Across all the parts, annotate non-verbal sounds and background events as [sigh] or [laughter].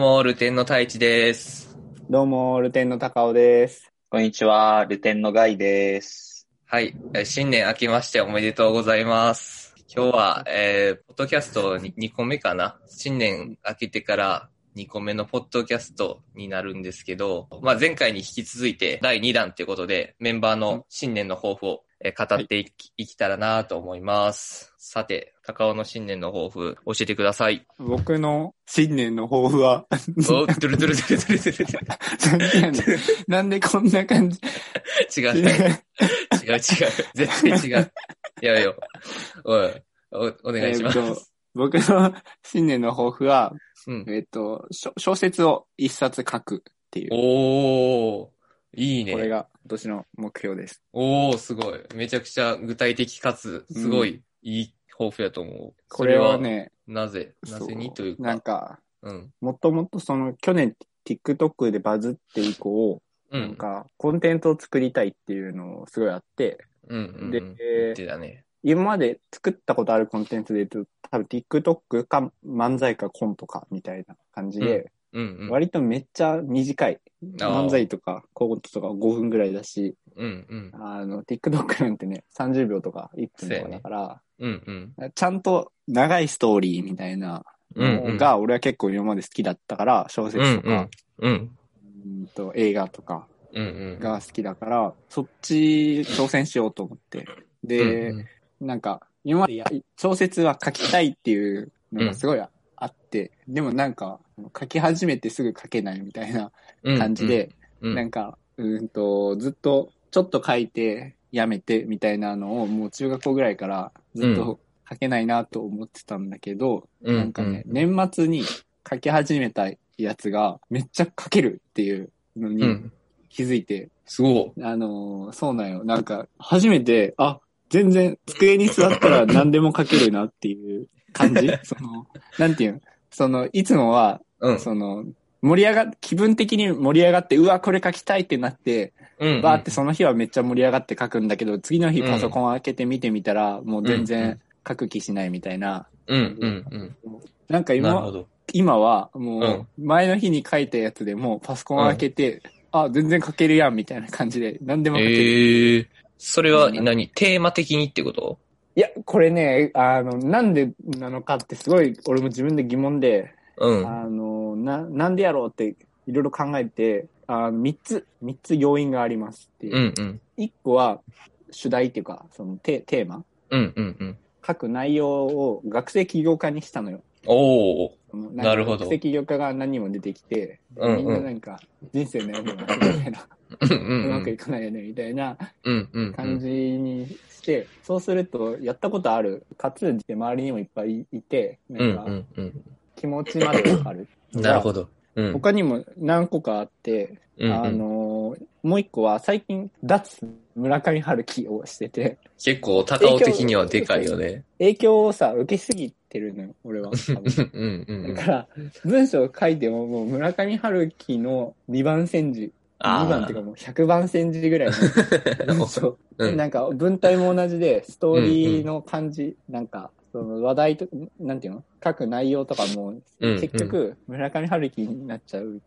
どうも、ルテンの太一です。どうも、ルテンの高尾です。こんにちは、ルテンのガイです。はい。えー新年明けましておめでとうございます。今日は、えー、ポッドキャストに2個目かな。新年明けてから2個目のポッドキャストになるんですけど、まあ、前回に引き続いて第2弾ということで、メンバーの新年の抱負を、えー語っていき,、い、きたらなと思います。さて、高尾の新年の抱負、教えてください。僕の新年の抱負は、お、ドゥルドゥルドゥルドゥルドゥルなんでこんな感じ？違う、違う、違う、絶対違う。やめよう。おい、お、お願いします。えーっと僕の新年の抱負は、うん。えっと、小小説を一冊書くっていう、おー、いいね。これが今年の目標です。おー、すごい。めちゃくちゃ具体的かつ、すごいいい抱負やと思う。これはね、なぜなぜにというか。なんか、うん。もともとその去年 TikTok でバズって以降、うん。なんかコンテンツを作りたいっていうのをすごいあって、うん。うん。でうん言ってたね。今まで作ったことあるコンテンツで言うと、多分 TikTok か漫才かコントかみたいな感じで、うん。うん。割とめっちゃ短い。漫才とかコントとか5分ぐらいだし、うん。うん。あの、TikTok なんてね、30秒とか1分とかだから、うん。うん。ちゃんと長いストーリーみたいなうん。のが、俺は結構今まで好きだったから、小説とか、うん。うんと映画とかうん。うん。が好きだから、そっち挑戦しようと思って。で、うんなんか、今までや小説は書きたいっていうのがすごいあって、でもなんか、書き始めてすぐ書けないみたいなうん感じで、うん。なんか、うーんと、ずっと、ちょっと書いて、やめてみたいなのを、もう中学校ぐらいからずっうと書けないなと思ってたんだけど、うんなんかね、年末に書き始めたやつが、めっちゃ書けるっていうのにうん。気づいて、すごい。あのーそうなんよ。なんか、初めて、あ、全然、机に座ったら何でも書けるなっていう感じ？[laughs] その、なんていうの？その、いつもは、うん。その、盛り上がっ、気分的に盛り上がって、うわ、これ書きたいってなって、うん。バーってその日はめっちゃ盛り上がって書くんだけど、次の日うんパソコン開けて見てみたら、もう全うんうん然書く気しないみたいな。うん。うん。うん。なんか今、なるほど。今はもう、前の日に書いたやつでもパソコン開けて、あ、全然書けるやんみたいな感じで、何でも書ける。ええそれは何？テーマ的にってこと？いや、これね、あの、なんでなのかってすごい、俺も自分で疑問で、うん。あの、な、なんでやろうっていろいろ考えて、あの、三つ、三つ要因がありますっていう。うんうん。一個は、主題っていうか、そのテテーマうんうんうん。書く内容を学生起業家にしたのよ。おお。そのなるほど学生起業家が何人も出てきて、うんうんみんななんか、人生悩むな、みたいな、うんううんまくうん。いかないよね、みたいなうんうんうん。感じにして、そうすると、やったことある、かつ、周りにもいっぱいいて、うなんんか。気持ちまでわかる。[laughs] なるほど。うん。他にも何個かあって、うんうんあのーもう一個は最近、脱村上春樹をしてて、結構、高尾的にはでかいよね。影響をさ、受けすぎてるのよ、俺は。うんうんうんだ。から、文章を書いても、もう村上春樹の2番煎じ、2番っていうかもう100番煎じぐらいの [laughs] 文章。うんなんか文体も同じで、ストーリーの感じ、なんか、その話題と、なんていうの？書く内容とかも、うん結局、村上春樹になっちゃう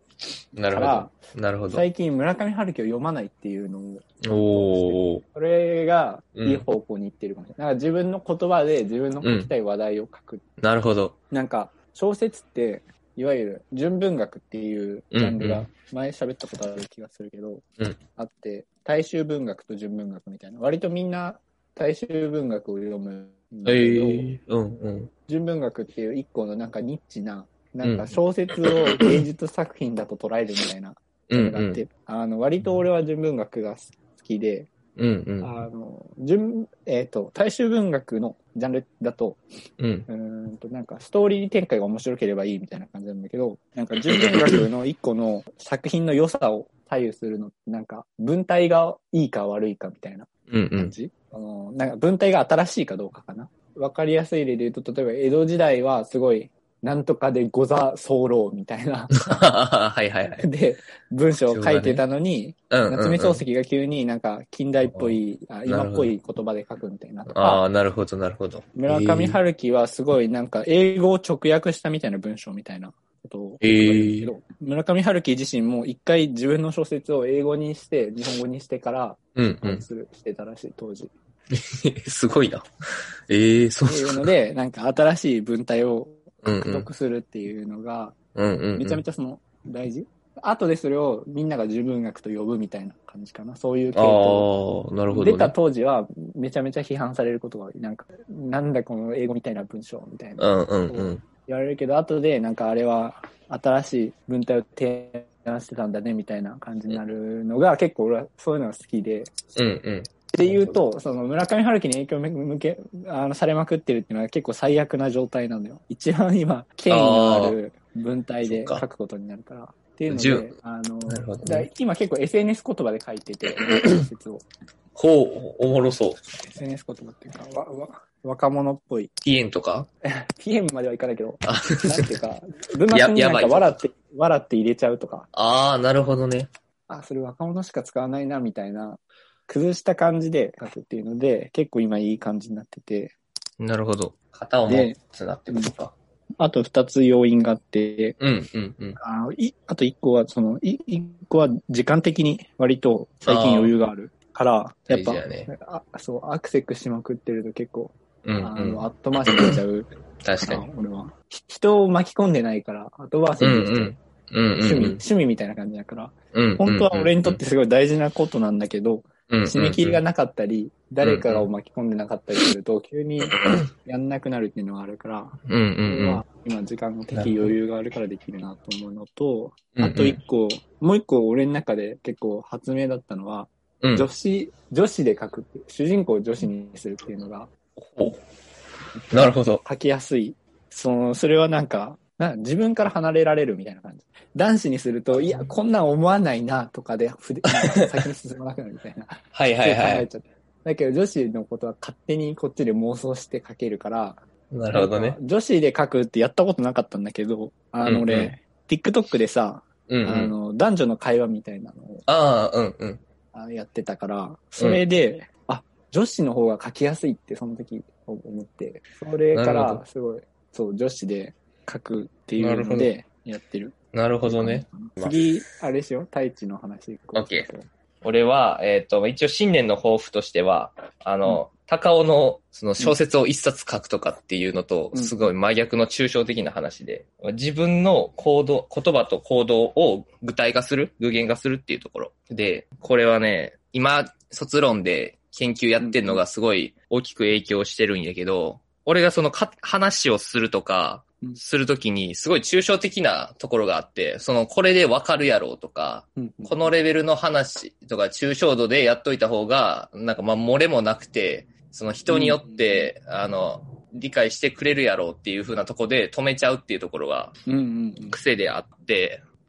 なるほど。なるほど。最近村上春樹を読まないっていうのを、おお。それがうんいい方向に行ってるかもしれない。なんか自分の言葉で自分の書きたい話題を書く。なるほど。なんか小説って、いわゆる純文学っていうジャンルがうんうん前喋ったことある気がするけど、うんあって、大衆文学と純文学みたいな。割とみんな大衆文学を読むんだえけど、えうんうん。純文学っていう一個のなんかニッチな、なんか小説を芸術作品だと捉えるみたいなあって、ん。あの、割と俺は純文学が好きで、うんうん。あの、純、えっ、と、大衆文学のジャンルだと、うん。うーんと、なんか、ストーリー展開が面白ければいいみたいな感じなんだけど、なんか、純文学の一個の作品の良さを左右するのって、なんか、文体がいいか悪いかみたいなうんうん。感じ、あの、なんか、文体が新しいかどうかかな？わかりやすい例で言うと、例えば、江戸時代はすごい、なんとかでござ候みたいな。[laughs] はいはいはい。で、文章を書いてたのに、うんうんうん夏目漱石が急になんか近代っぽい、あ今っぽい言葉で書くみたいなとあか、あ、なるほどなるほど。村上春樹はすごいなんか英語を直訳したみたいな文章みたいなことを言われるんですけど、村上春樹自身も一回自分の小説を英語にして、日本語にしてから、うんうん。してたらしい、当時。[laughs] すごいな。ええそうっていうので、なんか新しい文体を。獲得するっていうのが。めちゃめちゃその、大事？後でそれをみんなが自文学と呼ぶみたいな感じかな。そういう系統。ああ、なるほど、ね。出た当時はめちゃめちゃ批判されることが。なんか、なんだこの英語みたいな文章みたいな。言われるけど、後でなんかあれは新しい文体を提案してたんだねみたいな感じになるのが結構俺はそういうのが好きで。うんうん。っていうと、その村上春樹に影響を向け、あの、されまくってるっていうのは結構最悪な状態なのよ。一番今、権威のある文体で書くことになるから。っていうので、あの、ね今結構 SNS 言葉で書いてて、小説を。ほう、おもろそう。SNS 言葉っていうか、わ、わ、若者っぽい。ピエンとか？[laughs] PM まではいかないけど、あなんていうか、文末になんか笑って、笑って入れちゃうとか、あー、なるほどね。あ、それ若者しか使わないな、みたいな、崩した感じで書くっていうので、結構今いい感じになってて、なるほど。型を持つなってことか。あと二つ要因があって、うんうんうん。あいあと一個は、その、い一個は時間的に割と最近余裕があるから、やっぱ、ねあそう、アクセクしまくってると結構、うんあの、うん。後回しになっちゃう [coughs] 確かに。俺は。ひ人を巻き込んでないから、後回しうんにできちゃう。うん。うんうん趣味、趣味みたいな感じだから、うん。本当は俺にとってすごい大事なことなんだけど、うん、締め切りがなかったり、誰かを巻き込んでなかったりすると、急にやんなくなるっていうのがあるから、うんうん。今時間の的余裕があるからできるなと思うのと、あと一個、もう一個俺の中で結構発明だったのは、うん。女子、女子で書く主人公を女子にするっていうのがなるほど。書きやすい。その、それはなんか、な自分から離れられるみたいな感じ。男子にすると、いや、こんなん思わないな、とかで、[laughs] 先に進まなくなるみたいな。はいはいはい。だけど女子のことは勝手にこっちで妄想して書けるから、なるほどね。女子で書くってやったことなかったんだけど、あの俺、うんうん TikTok でさ、うんうん。あの、男女の会話みたいなのをああ、うんうん。あやってたから、それで、あ、女子の方が書きやすいってその時思って、それからすごい、そう、女子で書くっていうのでやってる。なるほどね。。次、あれしよう、太一の話。OK 俺は、えっ、と、一応新年の抱負としては、あの、高尾のその小説を一冊書くとかっていうのと、うんすごい真逆の抽象的な話で、自分の行動、言葉と行動を具体化する、具現化するっていうところ。で、これはね、今、卒論で研究やってんのがすごい大きく影響してるんやけど、俺がそのか話をするとかうん、するときにすごい抽象的なところがあって、そのこれでわかるやろうとか、うんこのレベルの話とか抽象度でやっといた方が、なんかまあ漏れもなくて、その人によって、あの、理解してくれるやろうっていう風なとこで止めちゃうっていうところがうんうんうん。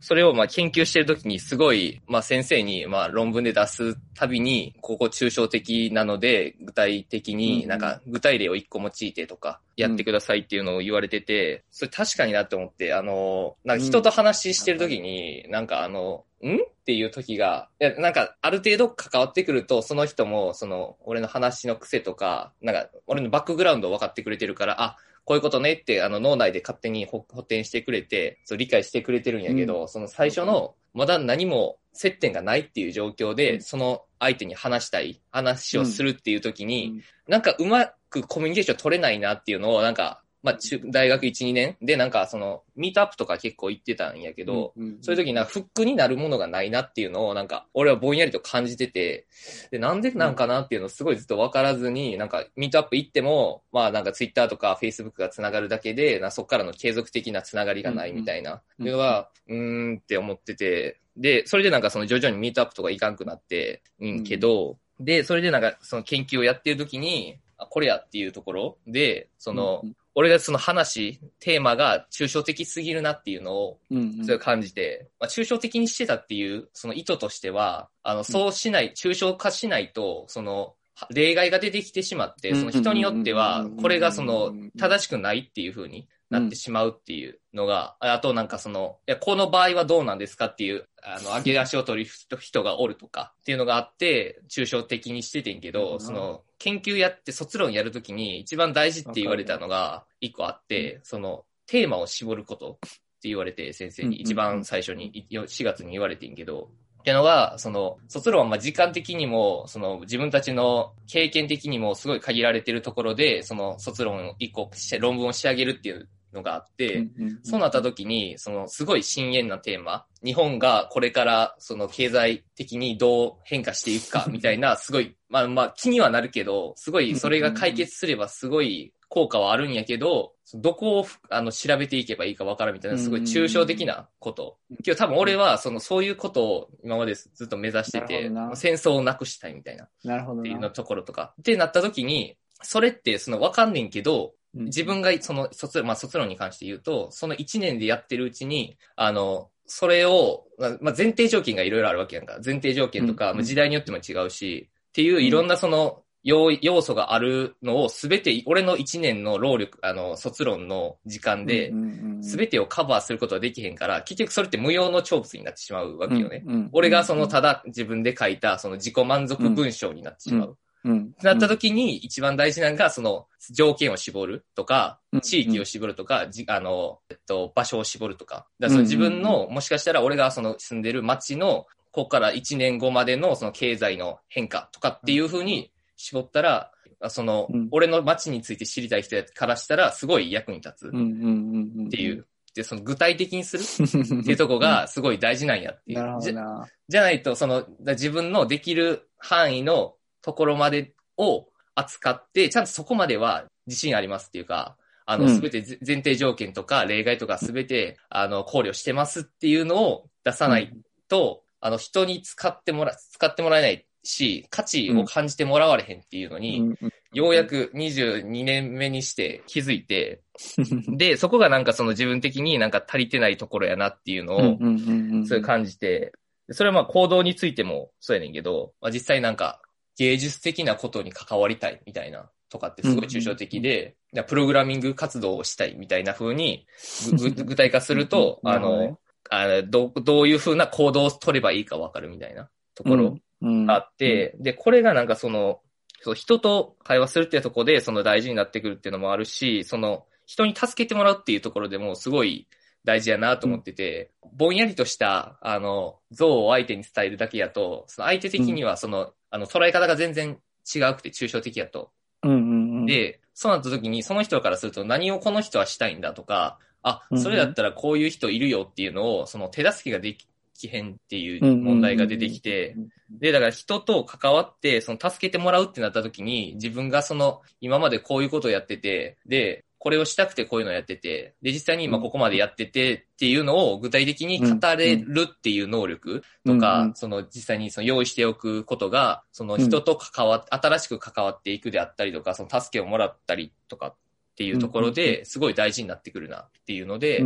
それをまあ研究してるときにすごい、まあ先生にまあ論文で出すたびに、ここ抽象的なので、具体的になんか具体例を一個用いてとか、やってくださいっていうのを言われてて、それ確かになって思って、あの、なんか人と話してるときに、なんかあの、ん？っていう時が、いや、なんか、ある程度関わってくると、その人も、その、俺の話の癖とか、なんか、俺のバックグラウンドを分かってくれてるから、あ、こういうことねって、あの、脳内で勝手に補補填してくれて、そう、理解してくれてるんやけど、その最初の、まだ何も接点がないっていう状況で、うん。その相手に話したい、話をするっていう時に、うん。なんかうまくコミュニケーション取れないなっていうのを、なんか、まあ、中大学1、2年で、なんかその、ミートアップとか結構行ってたんやけど、うんうんそういう時になんかフックになるものがないなっていうのをなんか俺はぼんやりと感じてて、で、なんでなんかなっていうのをすごいずっとわからずに、なんかミートアップ行っても、まあなんかツイッターとかフェイスブックがつながるだけで、なそこからの継続的なつながりがないみたいな、うんいうのは、うーんって思ってて、で、それでなんかその徐々にミートアップとか行かんくなって、うんけど、で、それでなんかその研究をやってる時に、あ、これやっていうところで、その、うん俺がその話、テーマが抽象的すぎるなっていうのをうんうん。それを感じて、まあ、抽象的にしてたっていう、その意図としては、あの、そうしない、抽象化しないと、その、は例外が出てきてしまって、その人によっては、これがその、正しくないっていう風になってしまうっていうのが、ああとなんかその、いや、この場合はどうなんですかっていう、あの、上げ足を取る人人がおるとかっていうのがあって、抽象的にしててんけど、なるほどその、研究やって卒論やるときに一番大事って言われたのが一個あって、その、テーマを絞ること。っって言われて、先生に。うん一番最初に、い4月に言われてんけど、っていうのが、その、卒論はまあ時間的にも、その自分たちの経験的にもすごい限られてるところで、その卒論を一個し、論文を仕上げるっていうのがあって、そうなった時に、そのすごい深淵なテーマ、日本がこれからその経済的にどう変化していくかみたいな、[laughs] すごい、まあまあ気にはなるけど、すごいそれが解決すればすごい効果はあるんやけど、どこをあの調べていけばいいかわからんみたいな、すごい抽象的なこと。けど多分俺はそのそういうことを今までずっと目指してて戦争をなくしたいみたいな。なるほどっていうのな。ところとか。ってなった時に、それってそのわかんねんけど、うん自分がその卒、まあ卒論に関して言うと、その1年でやってるうちに、あの、それを、まあまあ前提条件がいろいろあるわけやんか。前提条件とか、うんまあ時代によっても違うし、っていういろんなその、要要素があるのをすべて、俺の1年の労力、あの、卒論の時間ですべてをカバーすることはできへんから、結局それって無用の長物になってしまうわけよね。俺がそのただ自分で書いたその自己満足文章になってしまう。うんなった時に一番大事なのが、その条件を絞るとかうん、地域を絞るとか、じあの、えっと、場所を絞るとか。だその自分の、もしかしたら俺がその住んでる街の、ここから1年後までのその経済の変化とかっていう風に絞ったら、そのうん、俺の街について知りたい人からしたらすごい役に立つうんうんうんうんっていう。で、その具体的にする [laughs] っていうとこがすごい大事なんやっていう。じゃどな。いと、その、だ自分のできる範囲のところまでを扱って、ちゃんとそこまでは自信ありますっていうか、あの、うん。すべてぜ前提条件とか例外とかすべて、あの、考慮してますっていうのを出さないと、あの、人に使ってもら、使ってもらえないし、価値を感じてもらわれへんっていうのに、ようやく22年目にして気づいて、[laughs] で、そこがなんかその自分的になんか足りてないところやなっていうのを、そういう感じて、それはまあ行動についてもそうやねんけど、まあ、実際なんか芸術的なことに関わりたいみたいなとかってすごい抽象的で、いやプログラミング活動をしたいみたいな風に [laughs] 具体化すると、あの、あのどうどういう風な行動を取ればいいかわかるみたいなところうんがあって、で、これがなんかその、そう人と会話するっていうところでその大事になってくるっていうのもあるし、その人に助けてもらうっていうところでもすごい大事やなと思ってて、ぼんやりとした、あの、像を相手に伝えるだけやと、その相手的にはその、あの、捉え方が全然違うくて抽象的やと。うんうんうん、で、そうなった時にその人からすると何をこの人はしたいんだとか、あうんう、ん。それだったらこういう人いるよっていうのを、その手助けができへんっていう問題が出てきて、で、だから人と関わって、その助けてもらうってなった時に、自分がその、今までこういうことをやってて、で、これをしたくてこういうのをやってて、で、実際に今ここまでやっててっていうのを具体的に語れるっていう能力とか、うん。うん。その実際にその用意しておくことが、その人と関わっ、新しく関わっていくであったりとか、その助けをもらったりとかっていうところで、すごい大事になってくるなっていうので、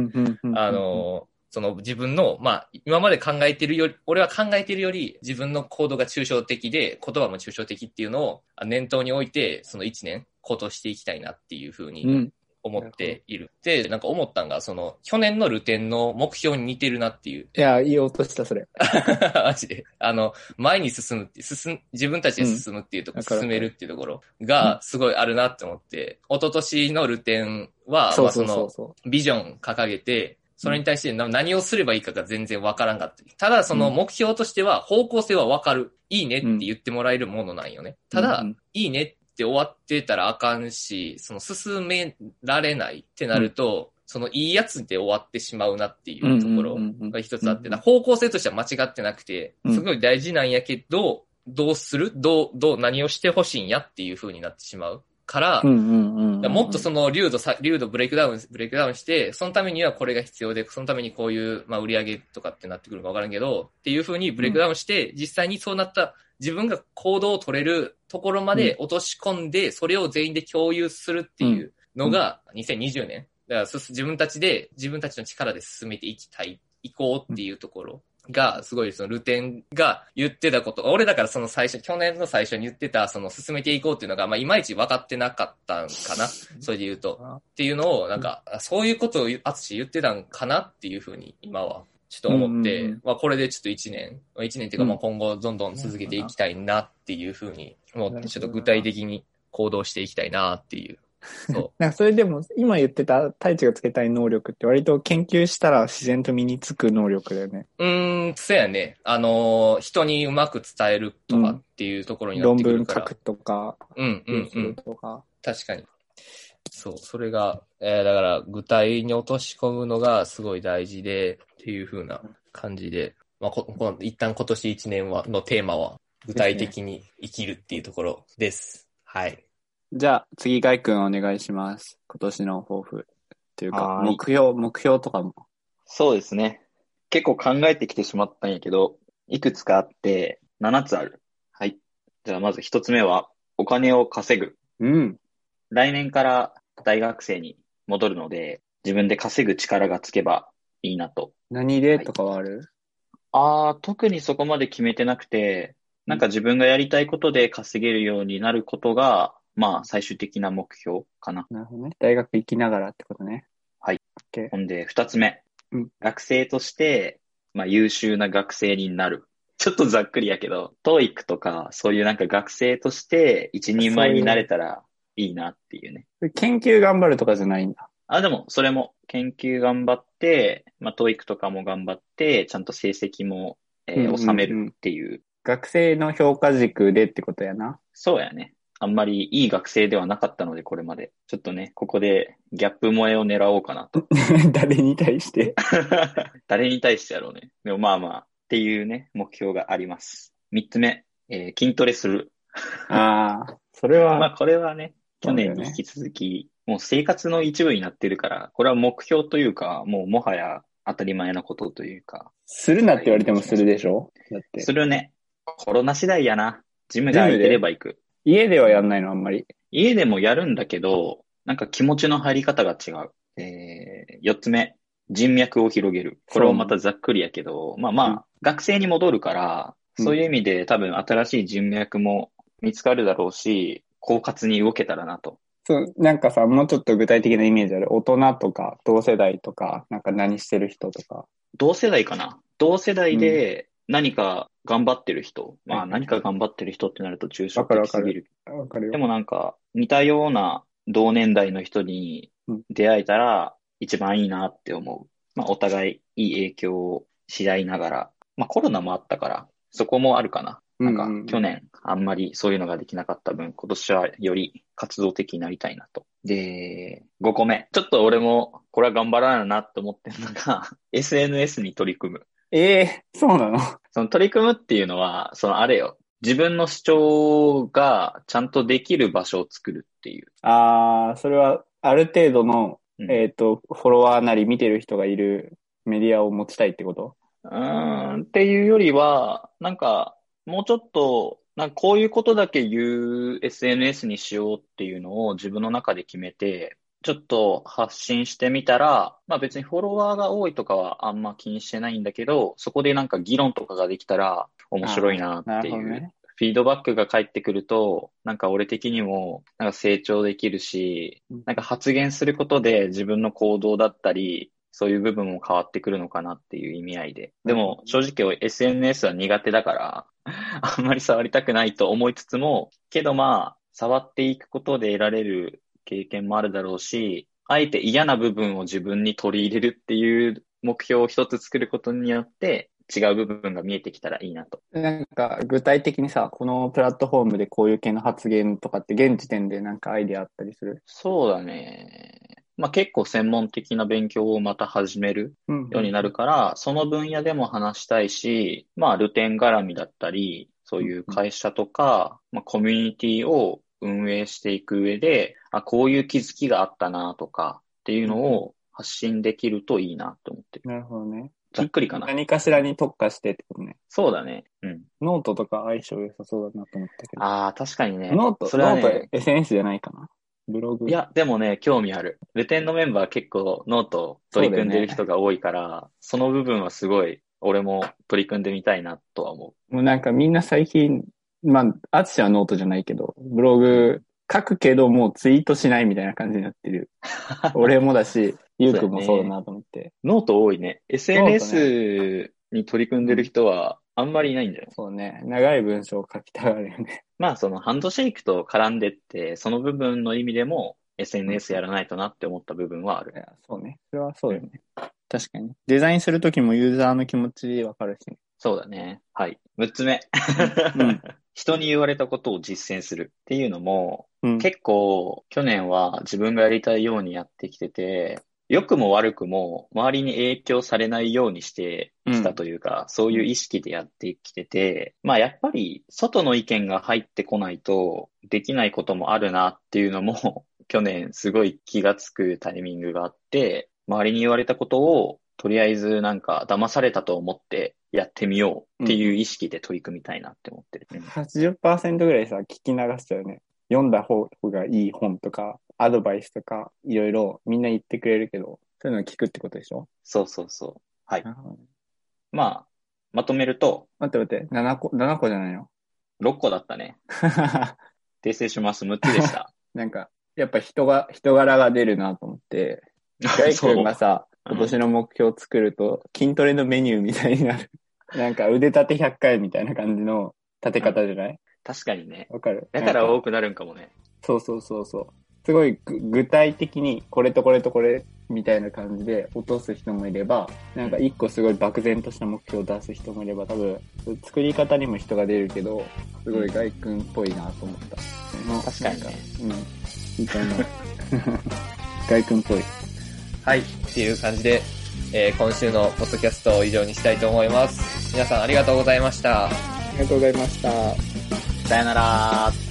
あ、の、その自分の、まあ、今まで考えてるより、俺は考えてるより自分の行動が抽象的で、言葉も抽象的っていうのをあ念頭に置いて、その一年行動していきたいなっていうふうにうん。思っている。で、なんか思ったんが、その、去年のルテンの目標に似てるなっていう。いや、言おうとした、それ。[laughs] マジで。あの、前に進むって、進ん、自分たちで進むっていうところ、うん進めるっていうところが、すごいあるなって思って、一昨年のルテンは、まあそのビジョン掲げて、それに対してな何をすればいいかが全然わからんかった。ただその目標としては方向性はわかる。いいねって言ってもらえるものなんよね。ただ、うんいいねって終わってたらあかんし、その進められないってなると、そのいいやつで終わってしまうなっていうところが一つあって、うんうん。うん方向性としては間違ってなくて、うん。すごい大事なんやけど、どうする？どう、どう、何をしてほしいんやっていう風になってしまうから、うんうんうんうん。もっとその粒度さ、粒度ブレイクダウン、ブレイクダウンして、そのためにはこれが必要で、そのためにこういう、まあ売り上げとかってなってくるかわからんけど、っていう風にブレイクダウンして、実際にそうなった自分が行動を取れるところまで落とし込んで、それを全員で共有するっていうのが2020年。だからす自分たちで、自分たちの力で進めていきたい、行こうっていうところ。が、すごいそのルテンが言ってたこと、俺だからその最初、去年の最初に言ってた、その進めていこうっていうのが、まあいまいち分かってなかったんかな。それで言うと。っていうのを、なんか、あそういうことをあつし言ってたんかなっていうふうに今はちょっと思って、うんうんうんまあこれでちょっと一年、まあ一年っていうかうんまあ今後どんどん続けていきたいなっていうふうに思って、ちょっと具体的に行動していきたいなっていうそ [laughs] なんかそれでも、今言ってた太一がつけたい能力って割と研究したら自然と身につく能力だよね。う。ん、そうやね。あのー人にうまく伝えるとかっていうところになっ論てくるから。文書くとか、うん、うん、うん。とか。確かに。そう、それが、えーだから、具体に落とし込むのがすごい大事で、っていう風な感じで、まあ、ここの一旦今年一年は、のテーマは、具体的に生きるっていうところです。はい。じゃあ、次、ガイ君お願いします。今年の抱負。っていうか、目標、目標とかも。そうですね。結構考えてきてしまったんやけど、いくつかあって、7つある。はい。じゃあまず1つ目は、お金を稼ぐ。うん。来年から大学生に戻るので、自分で稼ぐ力がつけばいいなと。何でとかはある、ああ、特にそこまで決めてなくて、なんか自分がやりたいことで稼げるようになることが、まあ最終的な目標かな。なるほどね。大学行きながらってことね。ほんで、二つ目。うん学生として、まあ優秀な学生になる。ちょっとざっくりやけど、トーイックとか、そういうなんか学生として一人前になれたらいいなっていうね。研究頑張るとかじゃないんだ。あ、でも、それも研究頑張って、まあ、トーイックとかも頑張って、ちゃんと成績も、えーうんうんうん収めるっていう。学生の評価軸でってことやな。そうやね。あんまりいい学生ではなかったので、これまで。ちょっとね、ここでギャップ萌えを狙おうかなと。[laughs] 誰に対して？[laughs] 誰に対してやろうね。でもまあまあ、っていうね、目標があります。三つ目、えー筋トレする。ああ、それは、[laughs] まあこれはね、去年に引き続き、もう生活の一部になってるから、これは目標というか、もうもはや当たり前なことというか、するなって言われてもするでしょ？だってす。るね。コロナ次第やな。ジムが空いてれば行く。家ではやんないの、あんまり。家でもやるんだけど、なんか気持ちの入り方が違う。えー、四つ目、人脈を広げる。これもまたざっくりやけど、まあまあ、うん学生に戻るから、うんそういう意味で多分新しい人脈も見つかるだろうし、狡猾に動けたらなと。そう、なんかさ、もうちょっと具体的なイメージある？大人とか、同世代とか、なんか何してる人とか。同世代かな？同世代で何か頑張ってる人。まあはい何か頑張ってる人ってなると抽象的すぎるわかるよ。でもなんか、似たような同年代の人にうん出会えたら一番いいなって思う。まあお互いいい影響をし合いながら、まあコロナもあったから、そこもあるかな。なんか去年あんまりそういうのができなかった分、今年はより活動的になりたいなと。で、5個目。ちょっと俺もこれは頑張らないなって思ってるのが、[laughs] SNS に取り組む。ええそうなの？その取り組むっていうのは、そのあれよ。自分の主張がちゃんとできる場所を作るっていう。ああ、それは、ある程度の、うんえっ、と、フォロワーなり見てる人がいるメディアを持ちたいってこと？うーん、っていうよりは、なんか、もうちょっと、なんかこういうことだけ言う SNS にしようっていうのを自分の中で決めて、ちょっと発信してみたら、まあ別にフォロワーが多いとかはあんま気にしてないんだけど、そこでなんか議論とかができたら面白いななっていう。フィードバックが返ってくると、なんか俺的にも、なんか成長できるしうん、なんか発言することで自分の行動だったり、そういう部分も変わってくるのかなっていう意味合いで。でも、正直 SNS は苦手だから、[laughs] あんまり触りたくないと思いつつも、けどまあ、触っていくことで得られる経験もあるだろうし、あえて嫌な部分を自分に取り入れるっていう目標を一つ作ることによって、違う部分が見えてきたらいいなと。なんか、具体的にさ、このプラットフォームでこういう系の発言とかって現時点でなんかアイディアあったりする？そうだね。まあ結構専門的な勉強をまた始めるうんようになるから、その分野でも話したいし、まあ、ルテン絡みだったり、そういう会社とか、まあ、コミュニティを運営していく上で、あ、こういう気づきがあったなとかっていうのを発信できるといいなと思ってる。なるほどね。ざっくりかな。何かしらに特化してってことね。そうだね。うん。ノートとか相性良さそうだなと思ったけど。ああ、確かにね。 note、それはノートね、SNS じゃないかな。ブログ。い、や、でもね、興味ある。ルテンのメンバー結構ノート取り組んでる人が多いから、その部分はすごい、俺も取り組んでみたいなとは思もうなんかみんな最近、まあ、アツシはノートじゃないけど、ブログ書くけどもうツイートしないみたいな感じになってる。[laughs] 俺もだし、ゆうくんもそうだなと思って。う。ノート多いね。SNS に取り組んでる人はあんまりいないんだよ。そうね。長い文章を書きたがるよね。まあそのハンドシェイクと絡んでって、その部分の意味でも SNS やらないとなって思った部分はあるい。や、そうね。それはそうだよね。確かに。デザインするときもユーザーの気持ちわかるしね。そうだね。はい。6つ目。うん [laughs] 人に言われたことを実践するっていうのも、うん。結構去年は自分がやりたいようにやってきてて、良くも悪くも周りに影響されないようにしてきたというか、そういう意識でやってきてて、まあやっぱり外の意見が入ってこないとできないこともあるなっていうのも [laughs] 去年すごい気がつくタイミングがあって、周りに言われたことをとりあえずなんか騙されたと思ってやってみようっていう意識で取り組みたいなって思ってる。うん80%ぐらいさ、聞き流しちゃうね。読んだ方がいい本とか、アドバイスとか、いろいろみんな言ってくれるけど、そういうのを聞くってことでしょ？そうそうそう。はい。なるほどねまあ、まとめると、待って待って、7個、7個じゃないの？6個だったね。[laughs] 訂正します。6つでした。[laughs] なんか、やっぱ人が、人柄が出るなと思って、ガイ君がさ、うん今年の目標を作ると、筋トレのメニューみたいになる。[laughs] なんか腕立て100回みたいな感じの立て方じゃない？確かにね。わかる？だからなん多くなるんかもね。そうそうそうそう。すごいぐ具体的に、これとこれとこれみたいな感じで落とす人もいれば、なんか一個すごい漠然とした目標を出す人もいれば、多分、作り方にも人が出るけど、すごい外君っぽいなと思った。確かにねうん。いいと思う。[laughs] 外君っぽい。はい。っていう感じで、えー今週のポッドキャストを以上にしたいと思います。皆さんありがとうございました。ありがとうございました。さよなら。